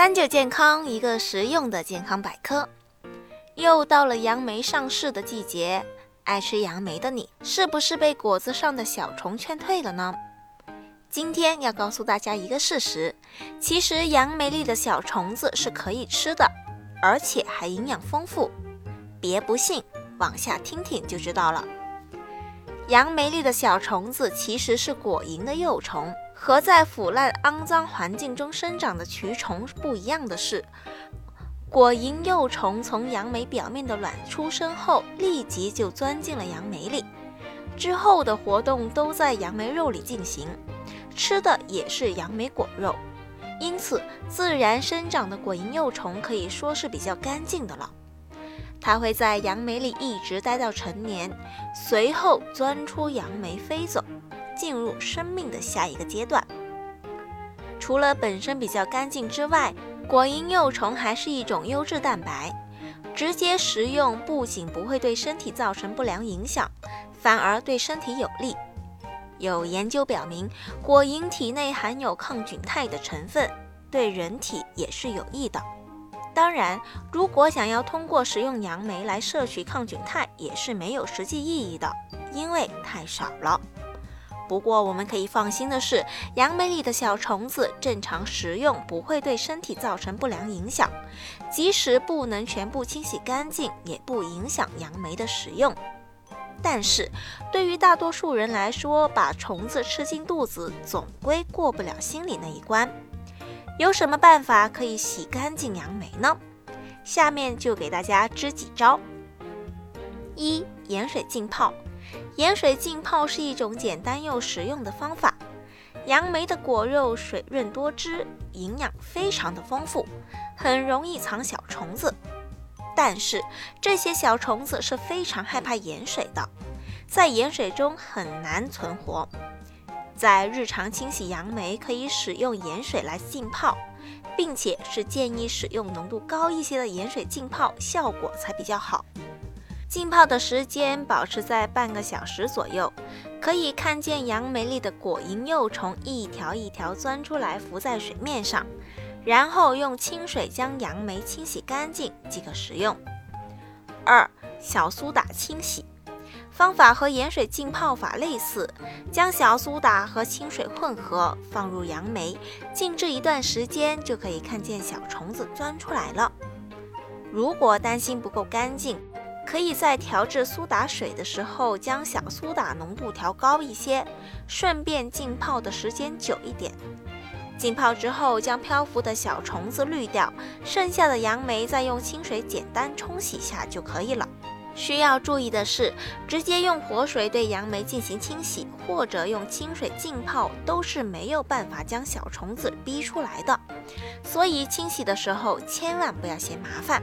三九健康，一个实用的健康百科。又到了杨梅上市的季节，爱吃杨梅的你，是不是被果子上的小虫劝退了呢？今天要告诉大家一个事实：其实杨梅里的小虫子是可以吃的，而且还营养丰富。别不信，往下听听就知道了。杨梅里的小虫子其实是果蝇的幼虫。和在腐烂肮脏环境中生长的蛆虫不一样的是，果蝇幼虫从杨梅表面的卵出生后，立即就钻进了杨梅里，之后的活动都在杨梅肉里进行，吃的也是杨梅果肉，因此自然生长的果蝇幼虫可以说是比较干净的了。它会在杨梅里一直待到成年，随后钻出杨梅飞走。进入生命的下一个阶段。除了本身比较干净之外，果蝇幼虫还是一种优质蛋白，直接食用不仅不会对身体造成不良影响，反而对身体有利。有研究表明，果蝇体内含有抗菌肽的成分，对人体也是有益的。当然，如果想要通过食用杨梅来摄取抗菌肽，也是没有实际意义的，因为太少了。不过，我们可以放心的是，杨梅里的小虫子正常食用不会对身体造成不良影响，即使不能全部清洗干净，也不影响杨梅的食用。但是，对于大多数人来说，把虫子吃进肚子总归过不了心里那一关。有什么办法可以洗干净杨梅呢？下面就给大家支几招：一、盐水浸泡。盐水浸泡是一种简单又实用的方法。杨梅的果肉水润多汁，营养非常的丰富，很容易藏小虫子。但是这些小虫子是非常害怕盐水的，在盐水中很难存活。在日常清洗杨梅，可以使用盐水来浸泡，并且是建议使用浓度高一些的盐水浸泡，效果才比较好。浸泡的时间保持在半个小时左右，可以看见杨梅里的果蝇幼虫一条一条钻出来，浮在水面上，然后用清水将杨梅清洗干净即可食用。二、小苏打清洗方法和盐水浸泡法类似，将小苏打和清水混合，放入杨梅，静置一段时间，就可以看见小虫子钻出来了。如果担心不够干净，可以在调制苏打水的时候，将小苏打浓度调高一些，顺便浸泡的时间久一点。浸泡之后，将漂浮的小虫子滤掉，剩下的杨梅再用清水简单冲洗一下就可以了。需要注意的是，直接用活水对杨梅进行清洗，或者用清水浸泡，都是没有办法将小虫子逼出来的。所以清洗的时候千万不要嫌麻烦。